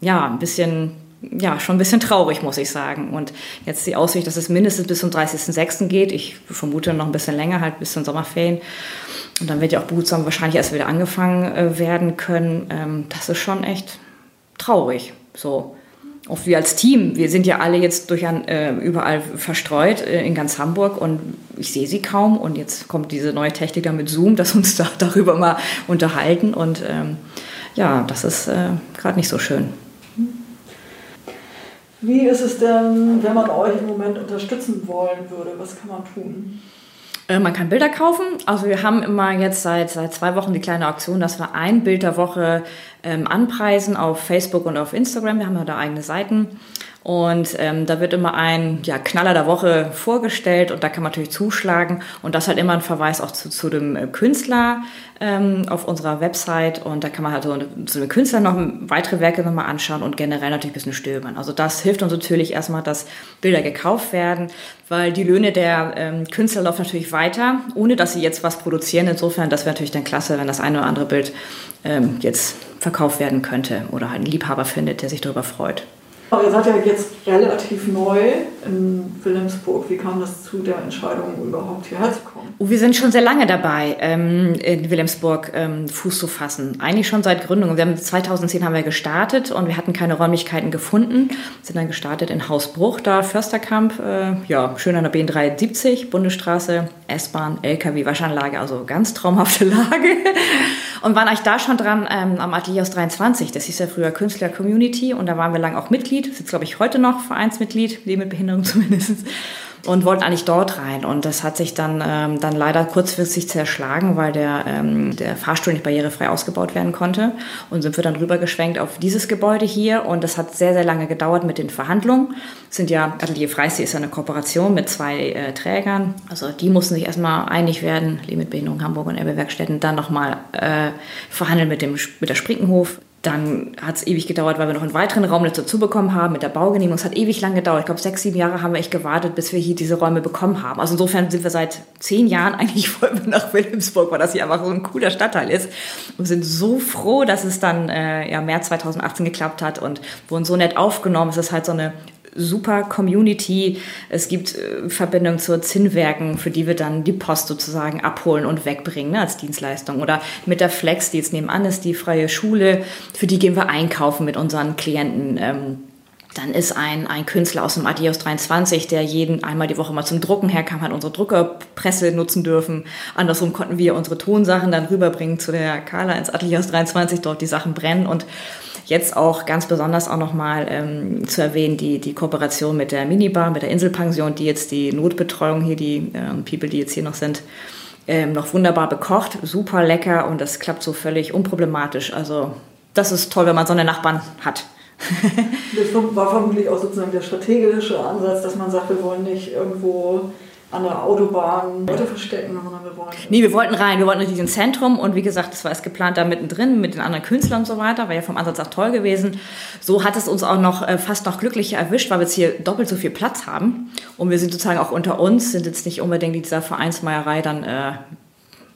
ja, ein bisschen ja, schon ein bisschen traurig, muss ich sagen. Und jetzt die Aussicht, dass es mindestens bis zum 30.06. geht. Ich vermute noch ein bisschen länger, halt bis zum Sommerferien. Und dann wird ja auch behutsam wahrscheinlich erst wieder angefangen äh, werden können. Ähm, das ist schon echt traurig. So. Auch wir als Team, wir sind ja alle jetzt durch ein, äh, überall verstreut äh, in ganz Hamburg und ich sehe sie kaum. Und jetzt kommt diese neue Technik da mit Zoom, dass uns da [LAUGHS] darüber mal unterhalten. Und ähm, ja, das ist äh, gerade nicht so schön. Wie ist es denn, wenn man euch im Moment unterstützen wollen würde? Was kann man tun? Äh, man kann Bilder kaufen. Also wir haben immer jetzt seit, seit zwei Wochen die kleine Auktion, dass wir ein Bild der Woche ähm, anpreisen auf Facebook und auf Instagram. Wir haben ja da eigene Seiten. Und ähm, da wird immer ein ja, Knaller der Woche vorgestellt und da kann man natürlich zuschlagen. Und das hat immer ein Verweis auch zu, zu dem äh, Künstler ähm, auf unserer Website. Und da kann man halt so zu dem Künstler noch weitere Werke nochmal anschauen und generell natürlich ein bisschen stöbern. Also das hilft uns natürlich erstmal, dass Bilder gekauft werden, weil die Löhne der ähm, Künstler laufen natürlich weiter, ohne dass sie jetzt was produzieren. Insofern, das wäre natürlich dann klasse, wenn das eine oder andere Bild ähm, jetzt verkauft werden könnte oder halt einen Liebhaber findet, der sich darüber freut. Aber ihr seid ja jetzt relativ neu in Wilhelmsburg. Wie kam das zu der Entscheidung, überhaupt hierher zu kommen? Oh, wir sind schon sehr lange dabei, ähm, in Wilhelmsburg ähm, Fuß zu fassen. Eigentlich schon seit Gründung. Wir haben 2010 haben wir gestartet und wir hatten keine Räumlichkeiten gefunden. Sind dann gestartet in Hausbruch, da Försterkamp, äh, ja, schön an der B73, Bundesstraße, S-Bahn, LKW, Waschanlage, also ganz traumhafte [LAUGHS] Lage. Und waren eigentlich da schon dran ähm, am Atelier aus 23. Das hieß ja früher Künstler Community und da waren wir lang auch Mitglied. Sitzt, glaube ich, heute noch Vereinsmitglied, Leben mit Behinderung [LAUGHS] zumindest und wollten eigentlich dort rein. Und das hat sich dann, ähm, dann leider kurzfristig zerschlagen, weil der, ähm, der Fahrstuhl nicht barrierefrei ausgebaut werden konnte. Und sind wir dann rübergeschwenkt auf dieses Gebäude hier. Und das hat sehr, sehr lange gedauert mit den Verhandlungen. Es sind ja, Atelier Freisee ist ja eine Kooperation mit zwei äh, Trägern. Also die mussten sich erstmal einig werden, Leben mit Behinderung Hamburg und Erbe Werkstätten, dann nochmal äh, verhandeln mit, dem, mit der Sprinkenhof. Dann hat es ewig gedauert, weil wir noch einen weiteren Raum dazu bekommen haben mit der Baugenehmigung. Es hat ewig lang gedauert. Ich glaube, sechs, sieben Jahre haben wir echt gewartet, bis wir hier diese Räume bekommen haben. Also insofern sind wir seit zehn Jahren eigentlich [LAUGHS] voll nach Wilhelmsburg, weil das hier einfach so ein cooler Stadtteil ist. Und sind so froh, dass es dann äh, ja, März 2018 geklappt hat und wurden so nett aufgenommen. Es ist halt so eine super Community. Es gibt äh, Verbindungen zu Zinnwerken, für die wir dann die Post sozusagen abholen und wegbringen ne, als Dienstleistung. Oder mit der Flex, die jetzt nebenan ist, die freie Schule, für die gehen wir einkaufen mit unseren Klienten. Ähm, dann ist ein, ein Künstler aus dem Adios 23, der jeden einmal die Woche mal zum Drucken herkam, hat unsere Druckerpresse nutzen dürfen. Andersrum konnten wir unsere Tonsachen dann rüberbringen zu der Carla ins Atelier 23, dort die Sachen brennen und Jetzt auch ganz besonders auch nochmal ähm, zu erwähnen, die, die Kooperation mit der Minibar, mit der Inselpension, die jetzt die Notbetreuung hier, die ähm, People, die jetzt hier noch sind, ähm, noch wunderbar bekocht, super lecker und das klappt so völlig unproblematisch. Also das ist toll, wenn man so eine Nachbarn hat. [LAUGHS] das war vermutlich auch sozusagen der strategische Ansatz, dass man sagt, wir wollen nicht irgendwo an der Autobahn Leute verstecken, sondern wir wollen. Nee, wir wollten rein, wir wollten natürlich ins Zentrum und wie gesagt, das war es geplant da mittendrin mit den anderen Künstlern und so weiter, war ja vom Ansatz auch toll gewesen. So hat es uns auch noch äh, fast noch glücklicher erwischt, weil wir jetzt hier doppelt so viel Platz haben und wir sind sozusagen auch unter uns, sind jetzt nicht unbedingt in dieser Vereinsmeierei dann äh,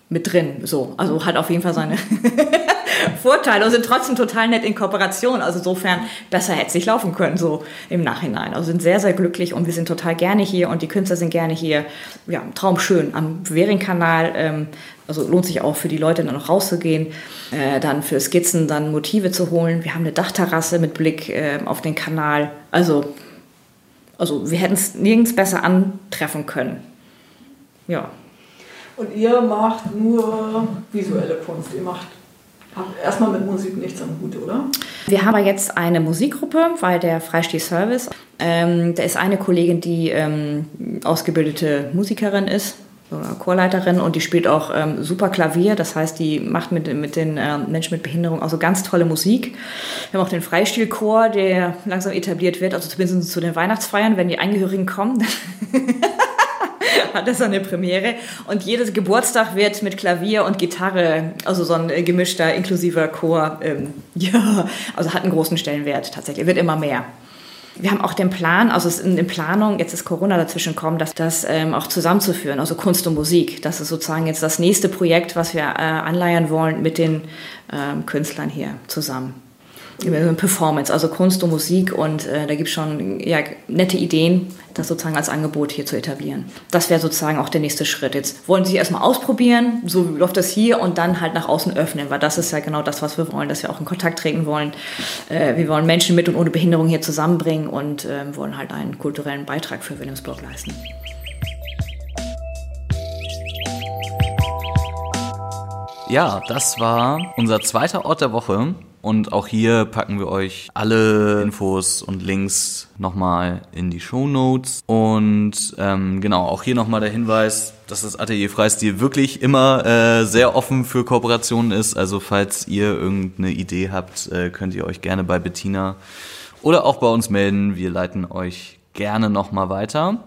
mit drin. So, also hat auf jeden Fall seine [LAUGHS] Vorteile und sind trotzdem total nett in Kooperation. Also insofern besser hätte es nicht laufen können, so im Nachhinein. Also sind sehr, sehr glücklich und wir sind total gerne hier und die Künstler sind gerne hier. Ja, traumschön am Währing-Kanal. Ähm, also lohnt sich auch für die Leute dann noch rauszugehen, äh, dann für Skizzen dann Motive zu holen. Wir haben eine Dachterrasse mit Blick äh, auf den Kanal. Also, also wir hätten es nirgends besser antreffen können. Ja. Und ihr macht nur visuelle Kunst. Ihr macht erstmal mit Musik nichts am Hut, oder? Wir haben jetzt eine Musikgruppe, weil der Freistehservice, ähm, da ist eine Kollegin, die ähm, ausgebildete Musikerin ist, Chorleiterin und die spielt auch ähm, super Klavier. Das heißt, die macht mit, mit den äh, Menschen mit Behinderung auch so ganz tolle Musik. Wir haben auch den Freistilchor, der langsam etabliert wird, also zumindest zu den Weihnachtsfeiern, wenn die Angehörigen kommen. [LAUGHS] [LAUGHS] hat das eine Premiere. Und jedes Geburtstag wird mit Klavier und Gitarre, also so ein gemischter, inklusiver Chor, ähm, [LAUGHS] ja, also hat einen großen Stellenwert tatsächlich. Wird immer mehr. Wir haben auch den Plan, also es ist in Planung, jetzt ist Corona dazwischen gekommen, das, das ähm, auch zusammenzuführen, also Kunst und Musik. Das ist sozusagen jetzt das nächste Projekt, was wir äh, anleiern wollen mit den ähm, Künstlern hier zusammen. Performance, also Kunst und Musik und äh, da gibt es schon ja, nette Ideen, das sozusagen als Angebot hier zu etablieren. Das wäre sozusagen auch der nächste Schritt. Jetzt wollen Sie erstmal ausprobieren, so läuft das hier und dann halt nach außen öffnen, weil das ist ja genau das, was wir wollen, dass wir auch in Kontakt treten wollen. Äh, wir wollen Menschen mit und ohne Behinderung hier zusammenbringen und äh, wollen halt einen kulturellen Beitrag für Wilhelmsburg leisten. Ja, das war unser zweiter Ort der Woche. Und auch hier packen wir euch alle Infos und Links nochmal in die Show Notes. Und ähm, genau, auch hier nochmal der Hinweis, dass das Atelier Freistil wirklich immer äh, sehr offen für Kooperationen ist. Also falls ihr irgendeine Idee habt, äh, könnt ihr euch gerne bei Bettina oder auch bei uns melden. Wir leiten euch gerne nochmal weiter.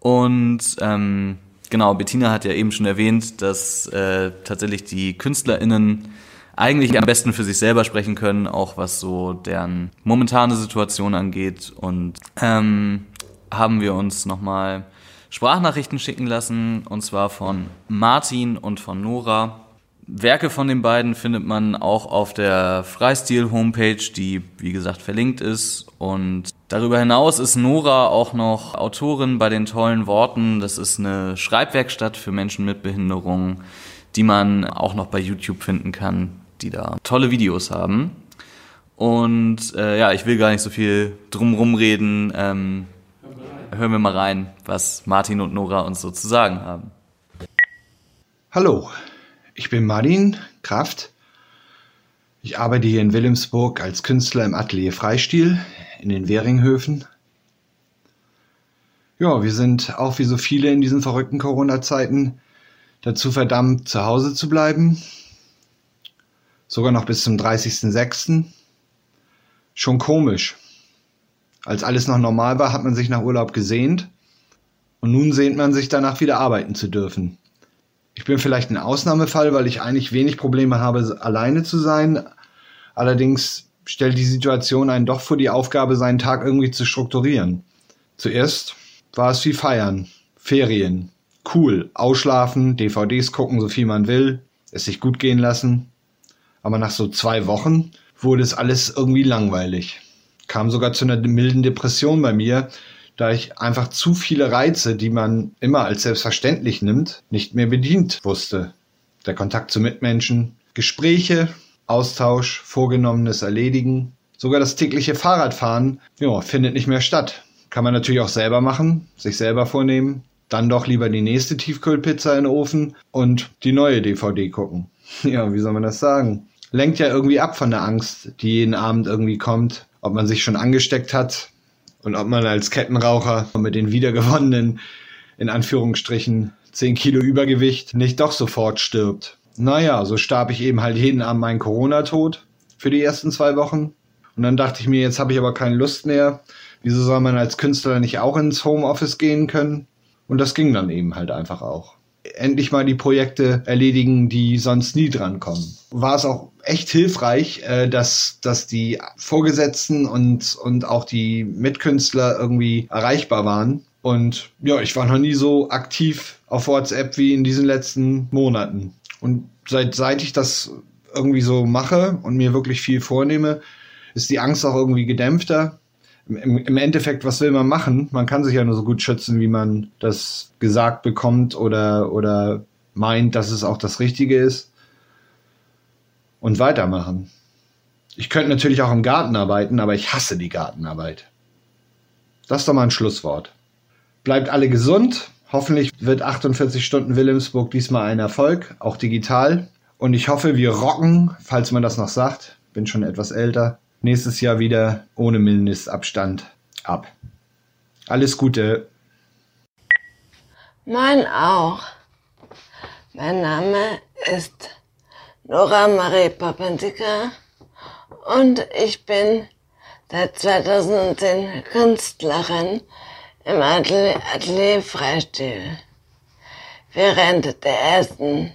Und ähm, genau, Bettina hat ja eben schon erwähnt, dass äh, tatsächlich die KünstlerInnen eigentlich am besten für sich selber sprechen können, auch was so deren momentane Situation angeht. Und ähm, haben wir uns nochmal Sprachnachrichten schicken lassen, und zwar von Martin und von Nora. Werke von den beiden findet man auch auf der Freistil-Homepage, die wie gesagt verlinkt ist. Und darüber hinaus ist Nora auch noch Autorin bei den tollen Worten. Das ist eine Schreibwerkstatt für Menschen mit Behinderung, die man auch noch bei YouTube finden kann, die da tolle Videos haben. Und äh, ja, ich will gar nicht so viel drumrum reden. Ähm, hören wir mal rein, was Martin und Nora uns so zu sagen haben. Hallo, ich bin Martin Kraft. Ich arbeite hier in Wilhelmsburg als Künstler im Atelier Freistil in den Währinghöfen. Ja, wir sind auch wie so viele in diesen verrückten Corona-Zeiten dazu verdammt, zu Hause zu bleiben. Sogar noch bis zum 30.06. Schon komisch. Als alles noch normal war, hat man sich nach Urlaub gesehnt. Und nun sehnt man sich danach wieder arbeiten zu dürfen. Ich bin vielleicht ein Ausnahmefall, weil ich eigentlich wenig Probleme habe, alleine zu sein. Allerdings stellt die Situation einen doch vor die Aufgabe, seinen Tag irgendwie zu strukturieren. Zuerst war es wie Feiern, Ferien, cool, ausschlafen, DVDs gucken, so viel man will, es sich gut gehen lassen. Aber nach so zwei Wochen wurde es alles irgendwie langweilig. Kam sogar zu einer milden Depression bei mir, da ich einfach zu viele Reize, die man immer als selbstverständlich nimmt, nicht mehr bedient wusste. Der Kontakt zu Mitmenschen, Gespräche, Austausch, vorgenommenes Erledigen, sogar das tägliche Fahrradfahren, ja, findet nicht mehr statt. Kann man natürlich auch selber machen, sich selber vornehmen, dann doch lieber die nächste Tiefkühlpizza in den Ofen und die neue DVD gucken. [LAUGHS] Ja, wie soll man das sagen? Lenkt ja irgendwie ab von der Angst, die jeden Abend irgendwie kommt, ob man sich schon angesteckt hat und ob man als Kettenraucher mit den wiedergewonnenen, in Anführungsstrichen, 10 Kilo Übergewicht nicht doch sofort stirbt. Naja, so starb ich eben halt jeden Abend meinen Corona-Tod für die ersten zwei Wochen. Und dann dachte ich mir, jetzt habe ich aber keine Lust mehr. Wieso soll man als Künstler nicht auch ins Homeoffice gehen können? Und das ging dann eben halt einfach auch. Endlich mal die Projekte erledigen, die sonst nie drankommen. War es auch echt hilfreich, äh, dass, dass die Vorgesetzten und, und auch die Mitkünstler irgendwie erreichbar waren. Und ja, ich war noch nie so aktiv auf WhatsApp wie in diesen letzten Monaten. Und seit, seit ich das irgendwie so mache und mir wirklich viel vornehme, ist die Angst auch irgendwie gedämpfter. Im, Im Endeffekt, was will man machen? Man kann sich ja nur so gut schützen, wie man das gesagt bekommt oder, oder meint, dass es auch das Richtige ist. Und weitermachen. Ich könnte natürlich auch im Garten arbeiten, aber ich hasse die Gartenarbeit. Das ist doch mal ein Schlusswort. Bleibt alle gesund. Hoffentlich wird 48 Stunden Wilhelmsburg diesmal ein Erfolg, auch digital. Und ich hoffe, wir rocken, falls man das noch sagt, bin schon etwas älter, nächstes Jahr wieder ohne Mindestabstand ab. Alles Gute. Mein auch. Mein Name ist Nora Marie Papendicker und ich bin seit 2010 Künstlerin im Atelier, Atelier Freistil. Während der ersten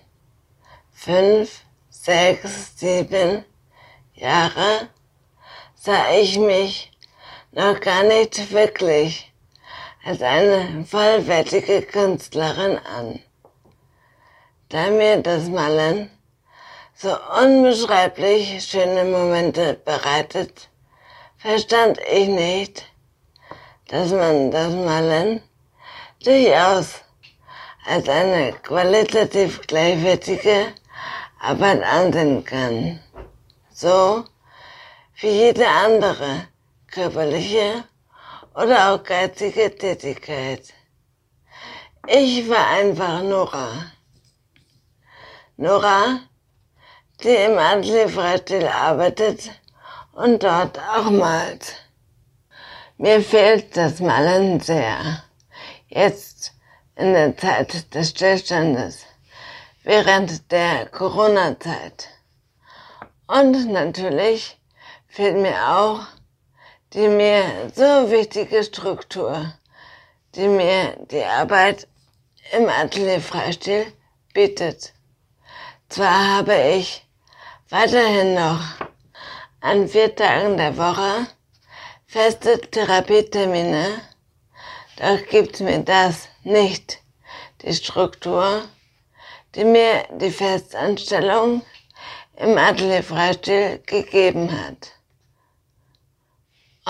fünf, sechs, sieben Jahre sah ich mich noch gar nicht wirklich als eine vollwertige Künstlerin an. Da mir das Malen so unbeschreiblich schöne Momente bereitet, verstand ich nicht, dass man das Malen durchaus als eine qualitativ gleichwertige Arbeit ansehen kann. So wie jede andere körperliche oder auch geistige Tätigkeit. Ich war einfach Nora. Nora, die im Atelier Freistil arbeitet und dort auch malt. Mir fehlt das Malen sehr. Jetzt in der Zeit des Stillstandes, während der Corona-Zeit. Und natürlich fehlt mir auch die mir so wichtige Struktur, die mir die Arbeit im Atelier Freistil bietet. Zwar habe ich weiterhin noch an vier Tagen der Woche feste die mir die Festanstellung im Atelier Freistil gegeben hat.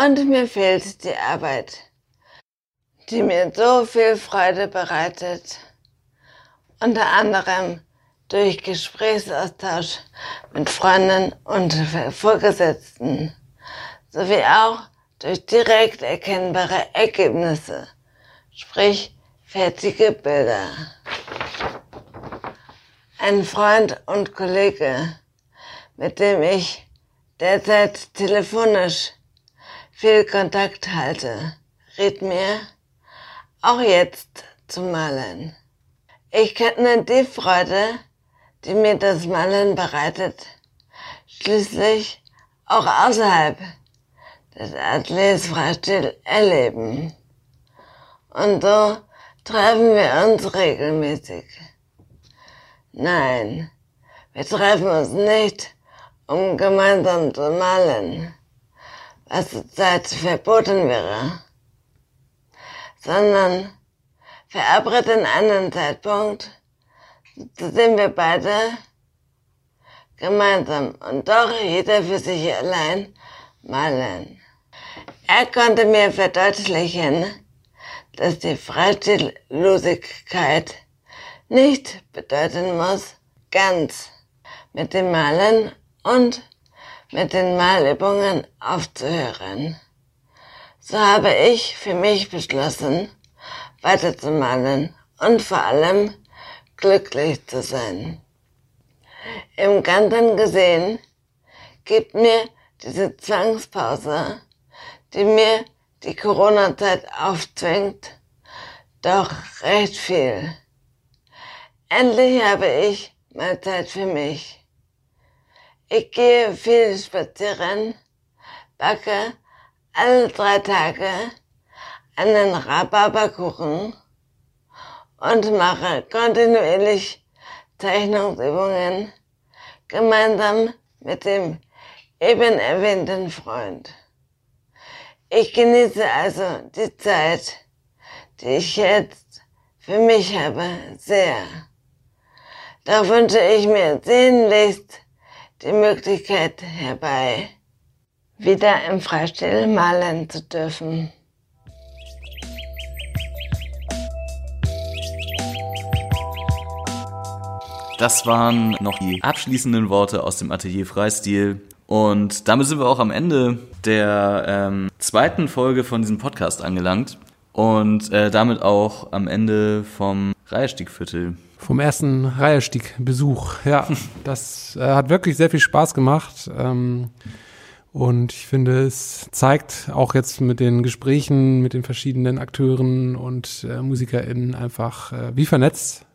Und mir fehlt die Arbeit, die mir so viel Freude bereitet, unter anderem durch Gesprächsaustausch mit Freunden und Vorgesetzten, sowie auch durch direkt erkennbare Ergebnisse, sprich fertige Bilder. Ein Freund und Kollege, mit dem ich derzeit telefonisch viel Kontakt halte, rät mir, auch jetzt zu malen. Ich kenne die Freude, die mir das Malen bereitet, schließlich auch außerhalb des Ateliers Freistil erleben. Und so treffen wir uns regelmäßig. Nein, wir treffen uns nicht, um gemeinsam zu malen, was zurzeit verboten wäre, sondern verabreden einen Zeitpunkt, zu dem wir beide gemeinsam und doch jeder für sich allein malen. Er konnte mir verdeutlichen, dass die Freistillosigkeit nicht bedeuten muss, ganz mit dem Malen und mit den Malübungen aufzuhören. So habe ich für mich beschlossen, weiterzumalen und vor allem glücklich zu sein. Im Ganzen gesehen gibt mir diese Zwangspause, die mir die Corona-Zeit aufzwingt, doch recht viel. Endlich habe ich mal Zeit für mich. Ich gehe viel spazieren, backe alle drei Tage einen Rhabarberkuchen und mache kontinuierlich Zeichnungsübungen gemeinsam mit dem eben erwähnten Freund. Ich genieße also die Zeit, die ich jetzt für mich habe, sehr. Doch wünsche ich mir sehnlichst die Möglichkeit herbei, wieder im Freistil malen zu dürfen. Das waren noch die abschließenden Worte aus dem Atelier Freistil. Und damit sind wir auch am Ende der ähm, zweiten Folge von diesem Podcast angelangt. Und äh, damit auch am Ende vom Reiherstiegviertel. Vom ersten Reiherstieg-Besuch. Ja, [LAUGHS] das äh, hat wirklich sehr viel Spaß gemacht. Ähm, und ich finde, es zeigt auch jetzt mit den Gesprächen mit den verschiedenen Akteuren und äh, MusikerInnen einfach, äh, wie vernetzt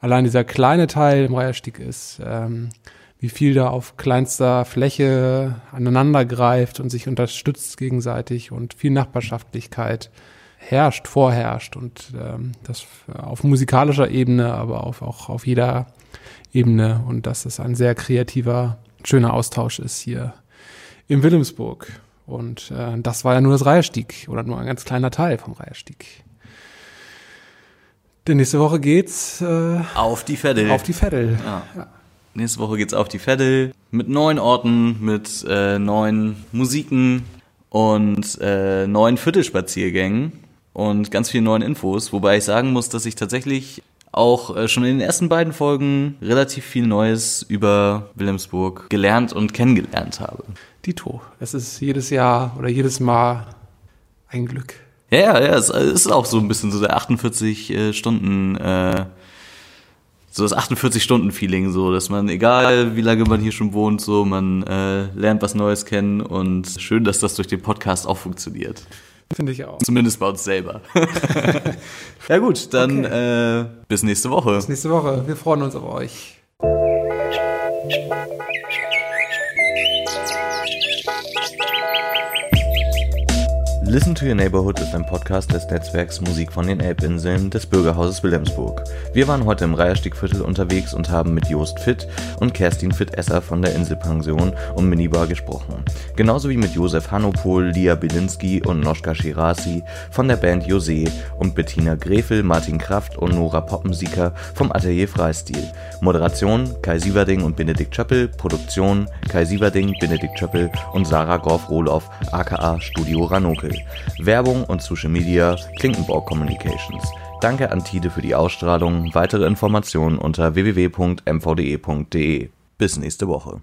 allein dieser kleine Teil im Reiherstieg ist. Ähm, wie viel da auf kleinster Fläche aneinander greift und sich unterstützt gegenseitig und viel Nachbarschaftlichkeit herrscht, vorherrscht und ähm, das auf musikalischer Ebene, aber auf, auch auf jeder Ebene und dass es ein sehr kreativer, schöner Austausch ist hier in Wilhelmsburg. Und äh, das war ja nur das Reiherstieg oder nur ein ganz kleiner Teil vom Reiherstieg. Denn nächste Woche geht's äh, auf die Veddel. Auf die Veddel. Ja. ja. Nächste Woche geht's auf die Veddel mit neun Orten, mit äh, neun Musiken und äh, neun Viertelspaziergängen und ganz vielen neuen Infos. Wobei ich sagen muss, dass ich tatsächlich auch äh, schon in den ersten beiden Folgen relativ viel Neues über Wilhelmsburg gelernt und kennengelernt habe. Dito, es ist jedes Jahr oder jedes Mal ein Glück. Ja, ja, ja, es ist auch so ein bisschen so der 48 äh, Stunden, äh, so das 48-Stunden-Feeling, so, dass man, egal wie lange man hier schon wohnt, so, man äh, lernt was Neues kennen und schön, dass das durch den Podcast auch funktioniert. Finde ich auch. Zumindest bei uns selber. [LAUGHS] ja gut, dann okay. äh, bis nächste Woche. Bis nächste Woche. Wir freuen uns auf euch. Listen to Your Neighborhood ist ein Podcast des Netzwerks Musik von den Elbinseln des Bürgerhauses Wilhelmsburg. Wir waren heute im Reiherstiegviertel unterwegs und haben mit Jost Fitt und Kerstin Fitt-Esser von der Inselpension und Minibar gesprochen. Genauso wie mit Josef Hanopol, Lia Bilinski und Noschka Shirasi von der Band Jose und Bettina Grefel, Martin Kraft und Nora Poppensieker vom Atelier Freistil. Moderation Kai Sieverding und Benedikt Schöppel, Produktion Kai Sieverding, Benedikt Schöppel und Sarah Gorf-Rohloff aka Studio Ranokel. Werbung und Social Media Klinkenborg Communications. Danke an Tide für die Ausstrahlung. Weitere Informationen unter www.mvde.de. Bis nächste Woche.